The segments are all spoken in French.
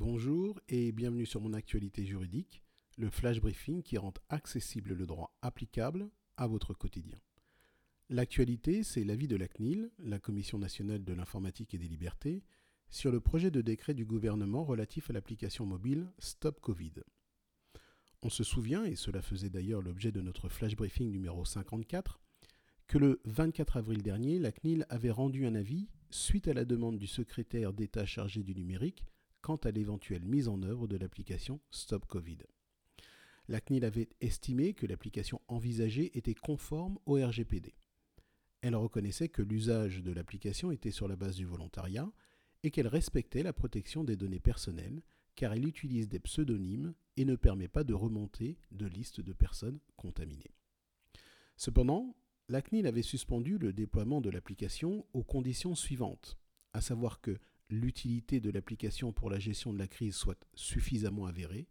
Bonjour et bienvenue sur mon actualité juridique, le flash briefing qui rend accessible le droit applicable à votre quotidien. L'actualité, c'est l'avis de la CNIL, la Commission nationale de l'informatique et des libertés, sur le projet de décret du gouvernement relatif à l'application mobile Stop Covid. On se souvient, et cela faisait d'ailleurs l'objet de notre flash briefing numéro 54, que le 24 avril dernier, la CNIL avait rendu un avis suite à la demande du secrétaire d'État chargé du numérique quant à l'éventuelle mise en œuvre de l'application Stop Covid. La CNIL avait estimé que l'application envisagée était conforme au RGPD. Elle reconnaissait que l'usage de l'application était sur la base du volontariat et qu'elle respectait la protection des données personnelles car elle utilise des pseudonymes et ne permet pas de remonter de listes de personnes contaminées. Cependant, la CNIL avait suspendu le déploiement de l'application aux conditions suivantes, à savoir que l'utilité de l'application pour la gestion de la crise soit suffisamment avérée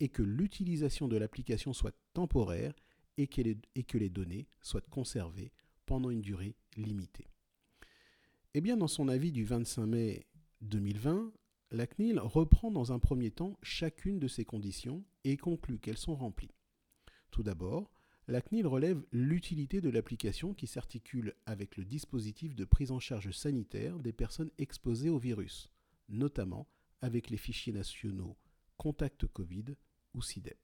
et que l'utilisation de l'application soit temporaire et que, les, données soient conservées pendant une durée limitée. Eh bien, dans son avis du 25 mai 2020, la CNIL reprend dans un premier temps chacune de ces conditions et conclut qu'elles sont remplies. Tout d'abord, la CNIL relève l'utilité de l'application qui s'articule avec le dispositif de prise en charge sanitaire des personnes exposées au virus, notamment avec les fichiers nationaux Contact Covid ou CIDEP.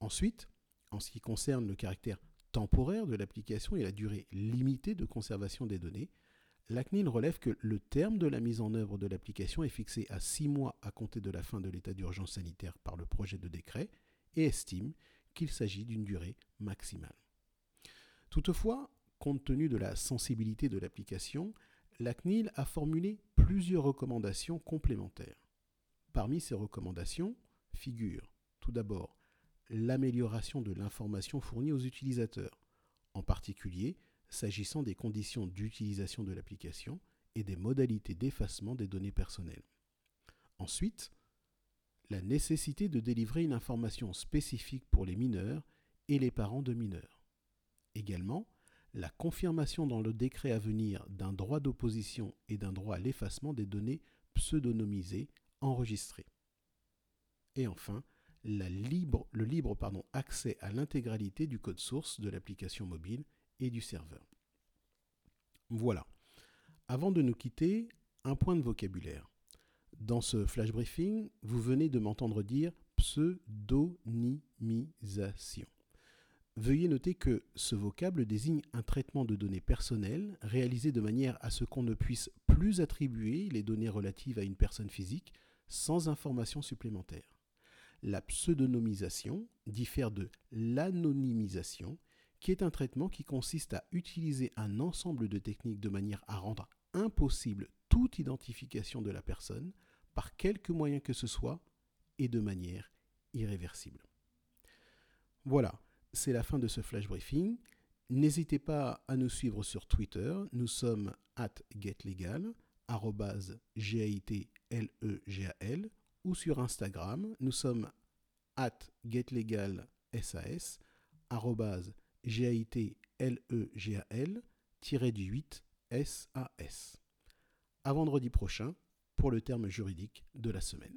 Ensuite, en ce qui concerne le caractère temporaire de l'application et la durée limitée de conservation des données, la CNIL relève que le terme de la mise en œuvre de l'application est fixé à six mois à compter de la fin de l'état d'urgence sanitaire par le projet de décret et estime qu'il s'agit d'une durée maximale. Toutefois, compte tenu de la sensibilité de l'application, la CNIL a formulé plusieurs recommandations complémentaires. Parmi ces recommandations figurent tout d'abord l'amélioration de l'information fournie aux utilisateurs, en particulier s'agissant des conditions d'utilisation de l'application et des modalités d'effacement des données personnelles. Ensuite, la nécessité de délivrer une information spécifique pour les mineurs et les parents de mineurs. Également, la confirmation dans le décret à venir d'un droit d'opposition et d'un droit à l'effacement des données pseudonymisées enregistrées. Et enfin, le libre accès à l'intégralité du code source de l'application mobile et du serveur. Voilà. Avant de nous quitter, un point de vocabulaire. Dans ce flash briefing, vous venez de m'entendre dire pseudonymisation. Veuillez noter que ce vocable désigne un traitement de données personnelles réalisé de manière à ce qu'on ne puisse plus attribuer les données relatives à une personne physique sans information supplémentaire. La pseudonymisation diffère de l'anonymisation qui est un traitement qui consiste à utiliser un ensemble de techniques de manière à rendre impossible toute identification de la personne par quelque moyen que ce soit et de manière irréversible. Voilà, c'est la fin de ce flash briefing. N'hésitez pas à nous suivre sur Twitter. Nous sommes at getlegal, G-A-I-T-L-E-G-A-L, ou sur Instagram. Nous sommes at getlegalsas, G-A-I-T-L-E-G-A-L, du 8 S-A-S. À vendredi prochain pour le terme juridique de la semaine.